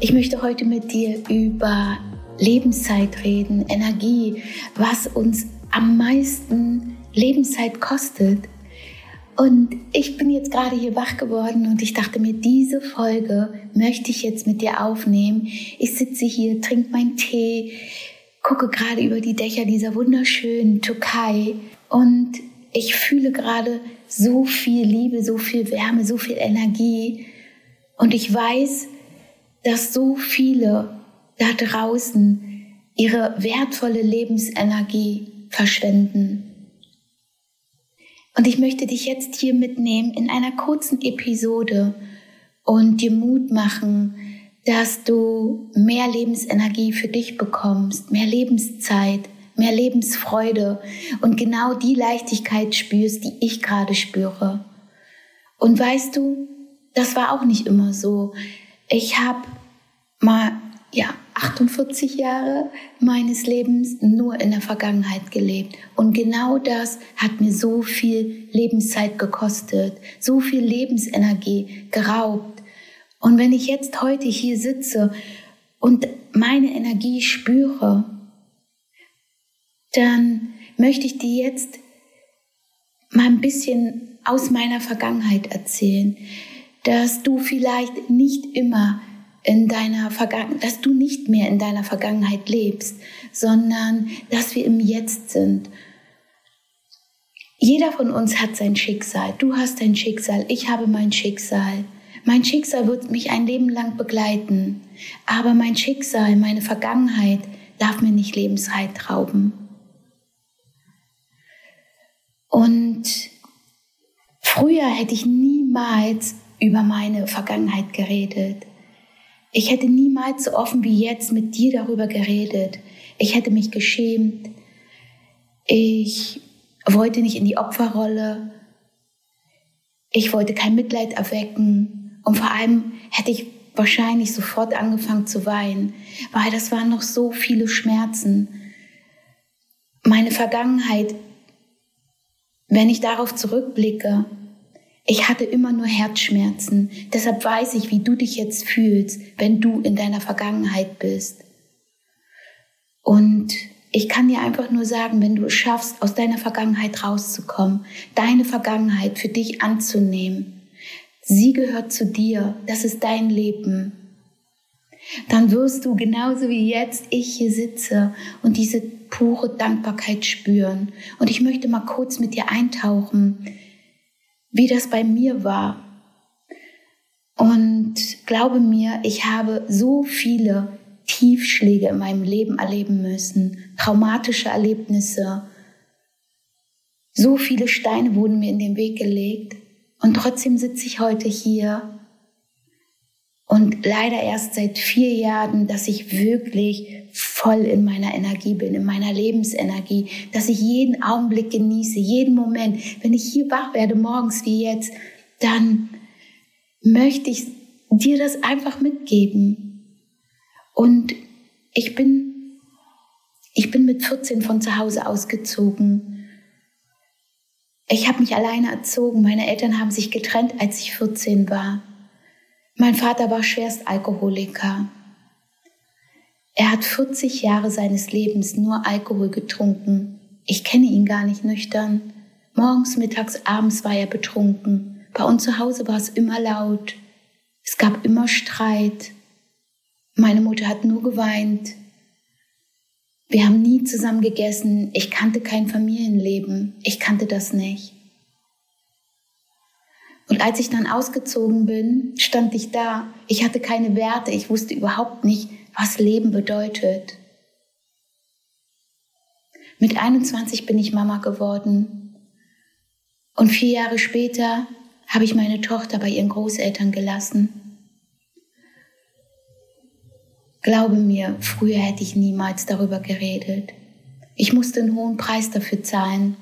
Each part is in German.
Ich möchte heute mit dir über Lebenszeit reden, Energie, was uns am meisten Lebenszeit kostet. Und ich bin jetzt gerade hier wach geworden und ich dachte mir, diese Folge möchte ich jetzt mit dir aufnehmen. Ich sitze hier, trinke meinen Tee, gucke gerade über die Dächer dieser wunderschönen Türkei und ich fühle gerade so viel Liebe, so viel Wärme, so viel Energie. Und ich weiß, dass so viele da draußen ihre wertvolle Lebensenergie verschwenden. Und ich möchte dich jetzt hier mitnehmen in einer kurzen Episode und dir Mut machen, dass du mehr Lebensenergie für dich bekommst, mehr Lebenszeit, mehr Lebensfreude und genau die Leichtigkeit spürst, die ich gerade spüre. Und weißt du, das war auch nicht immer so. Ich habe mal ja 48 Jahre meines Lebens nur in der Vergangenheit gelebt und genau das hat mir so viel Lebenszeit gekostet, so viel Lebensenergie geraubt. Und wenn ich jetzt heute hier sitze und meine Energie spüre, dann möchte ich dir jetzt mal ein bisschen aus meiner Vergangenheit erzählen, dass du vielleicht nicht immer in deiner Vergangenheit, dass du nicht mehr in deiner Vergangenheit lebst, sondern dass wir im Jetzt sind. Jeder von uns hat sein Schicksal. Du hast dein Schicksal, ich habe mein Schicksal. Mein Schicksal wird mich ein Leben lang begleiten, aber mein Schicksal, meine Vergangenheit darf mir nicht Lebenszeit rauben. Und früher hätte ich niemals über meine Vergangenheit geredet. Ich hätte niemals so offen wie jetzt mit dir darüber geredet. Ich hätte mich geschämt. Ich wollte nicht in die Opferrolle. Ich wollte kein Mitleid erwecken. Und vor allem hätte ich wahrscheinlich sofort angefangen zu weinen, weil das waren noch so viele Schmerzen. Meine Vergangenheit wenn ich darauf zurückblicke, ich hatte immer nur Herzschmerzen. Deshalb weiß ich, wie du dich jetzt fühlst, wenn du in deiner Vergangenheit bist. Und ich kann dir einfach nur sagen, wenn du es schaffst, aus deiner Vergangenheit rauszukommen, deine Vergangenheit für dich anzunehmen, sie gehört zu dir, das ist dein Leben, dann wirst du genauso wie jetzt ich hier sitze und diese pure Dankbarkeit spüren. Und ich möchte mal kurz mit dir eintauchen, wie das bei mir war. Und glaube mir, ich habe so viele Tiefschläge in meinem Leben erleben müssen, traumatische Erlebnisse. So viele Steine wurden mir in den Weg gelegt. Und trotzdem sitze ich heute hier und leider erst seit vier Jahren, dass ich wirklich voll in meiner Energie bin, in meiner Lebensenergie, dass ich jeden Augenblick genieße, jeden Moment. Wenn ich hier wach werde, morgens wie jetzt, dann möchte ich dir das einfach mitgeben. Und ich bin, ich bin mit 14 von zu Hause ausgezogen. Ich habe mich alleine erzogen. Meine Eltern haben sich getrennt, als ich 14 war. Mein Vater war Schwerstalkoholiker. Er hat 40 Jahre seines Lebens nur Alkohol getrunken. Ich kenne ihn gar nicht nüchtern. Morgens, mittags, abends war er betrunken. Bei uns zu Hause war es immer laut. Es gab immer Streit. Meine Mutter hat nur geweint. Wir haben nie zusammen gegessen. Ich kannte kein Familienleben. Ich kannte das nicht. Und als ich dann ausgezogen bin, stand ich da. Ich hatte keine Werte. Ich wusste überhaupt nicht, was Leben bedeutet. Mit 21 bin ich Mama geworden. Und vier Jahre später habe ich meine Tochter bei ihren Großeltern gelassen. Glaube mir, früher hätte ich niemals darüber geredet. Ich musste einen hohen Preis dafür zahlen.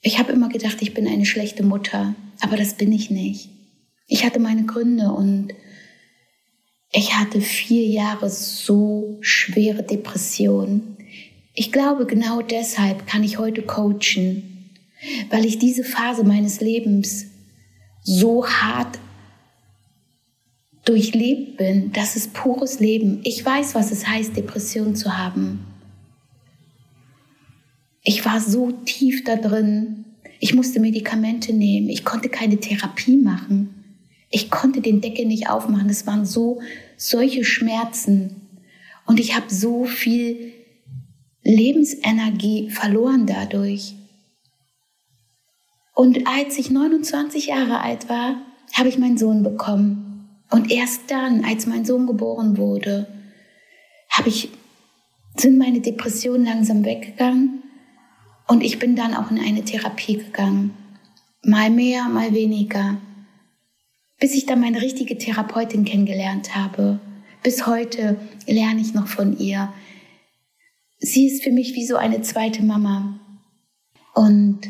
Ich habe immer gedacht, ich bin eine schlechte Mutter. Aber das bin ich nicht. Ich hatte meine Gründe und ich hatte vier Jahre so schwere Depressionen. Ich glaube, genau deshalb kann ich heute coachen, weil ich diese Phase meines Lebens so hart durchlebt bin. Das ist pures Leben. Ich weiß, was es heißt, Depression zu haben. Ich war so tief da drin. Ich musste Medikamente nehmen. Ich konnte keine Therapie machen. Ich konnte den Deckel nicht aufmachen. Es waren so solche Schmerzen. Und ich habe so viel Lebensenergie verloren dadurch. Und als ich 29 Jahre alt war, habe ich meinen Sohn bekommen. Und erst dann, als mein Sohn geboren wurde, habe ich, sind meine Depressionen langsam weggegangen und ich bin dann auch in eine Therapie gegangen. Mal mehr, mal weniger. Bis ich dann meine richtige Therapeutin kennengelernt habe. Bis heute lerne ich noch von ihr. Sie ist für mich wie so eine zweite Mama. Und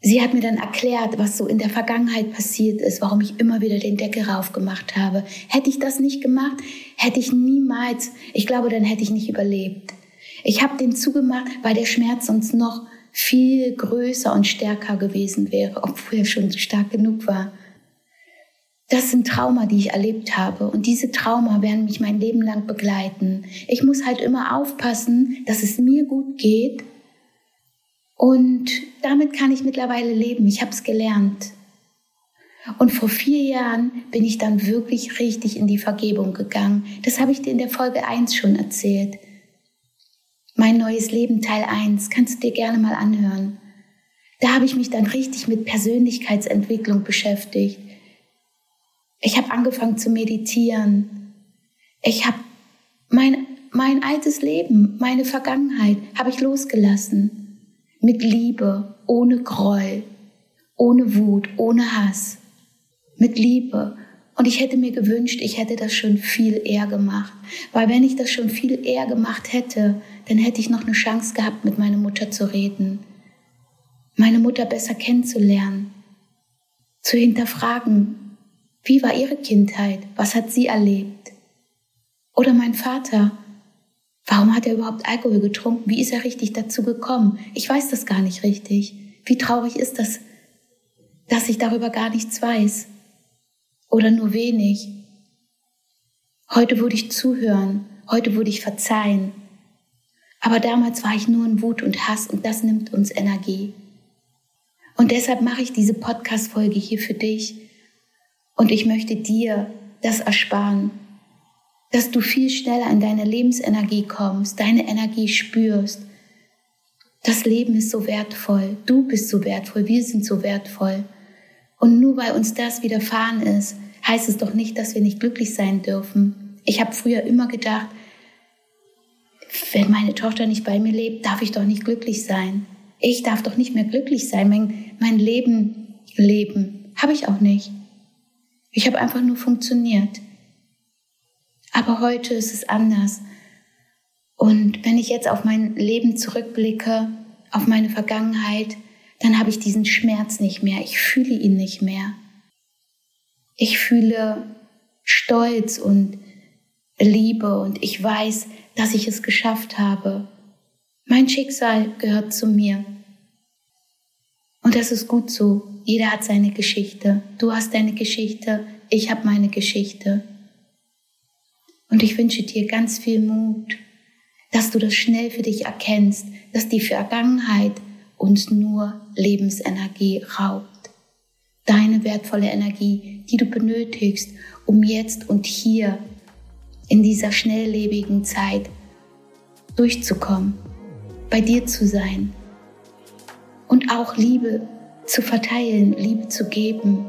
sie hat mir dann erklärt, was so in der Vergangenheit passiert ist, warum ich immer wieder den Deckel raufgemacht habe. Hätte ich das nicht gemacht, hätte ich niemals, ich glaube, dann hätte ich nicht überlebt. Ich habe den zugemacht, weil der Schmerz sonst noch viel größer und stärker gewesen wäre, obwohl er schon stark genug war. Das sind Trauma, die ich erlebt habe. Und diese Trauma werden mich mein Leben lang begleiten. Ich muss halt immer aufpassen, dass es mir gut geht. Und damit kann ich mittlerweile leben. Ich habe es gelernt. Und vor vier Jahren bin ich dann wirklich richtig in die Vergebung gegangen. Das habe ich dir in der Folge 1 schon erzählt. Mein neues Leben Teil 1 kannst du dir gerne mal anhören. Da habe ich mich dann richtig mit Persönlichkeitsentwicklung beschäftigt. Ich habe angefangen zu meditieren. Ich habe mein, mein altes Leben, meine Vergangenheit, habe ich losgelassen. Mit Liebe, ohne Groll, ohne Wut, ohne Hass. Mit Liebe. Und ich hätte mir gewünscht, ich hätte das schon viel eher gemacht. Weil wenn ich das schon viel eher gemacht hätte, dann hätte ich noch eine Chance gehabt, mit meiner Mutter zu reden. Meine Mutter besser kennenzulernen. Zu hinterfragen, wie war ihre Kindheit? Was hat sie erlebt? Oder mein Vater. Warum hat er überhaupt Alkohol getrunken? Wie ist er richtig dazu gekommen? Ich weiß das gar nicht richtig. Wie traurig ist das, dass ich darüber gar nichts weiß? Oder nur wenig? Heute würde ich zuhören, heute würde ich verzeihen. Aber damals war ich nur in Wut und Hass und das nimmt uns Energie. Und deshalb mache ich diese Podcast-Folge hier für dich, und ich möchte dir das ersparen, dass du viel schneller in deine Lebensenergie kommst, deine Energie spürst. Das Leben ist so wertvoll, du bist so wertvoll, wir sind so wertvoll. Und nur weil uns das widerfahren ist, heißt es doch nicht, dass wir nicht glücklich sein dürfen. Ich habe früher immer gedacht, wenn meine Tochter nicht bei mir lebt, darf ich doch nicht glücklich sein. Ich darf doch nicht mehr glücklich sein, mein, mein Leben leben. Habe ich auch nicht. Ich habe einfach nur funktioniert. Aber heute ist es anders. Und wenn ich jetzt auf mein Leben zurückblicke, auf meine Vergangenheit, dann habe ich diesen Schmerz nicht mehr. Ich fühle ihn nicht mehr. Ich fühle Stolz und Liebe und ich weiß, dass ich es geschafft habe. Mein Schicksal gehört zu mir. Und das ist gut so. Jeder hat seine Geschichte. Du hast deine Geschichte, ich habe meine Geschichte. Und ich wünsche dir ganz viel Mut, dass du das schnell für dich erkennst, dass die Vergangenheit uns nur Lebensenergie raubt. Deine wertvolle Energie, die du benötigst, um jetzt und hier in dieser schnelllebigen Zeit durchzukommen, bei dir zu sein und auch Liebe zu verteilen, Liebe zu geben.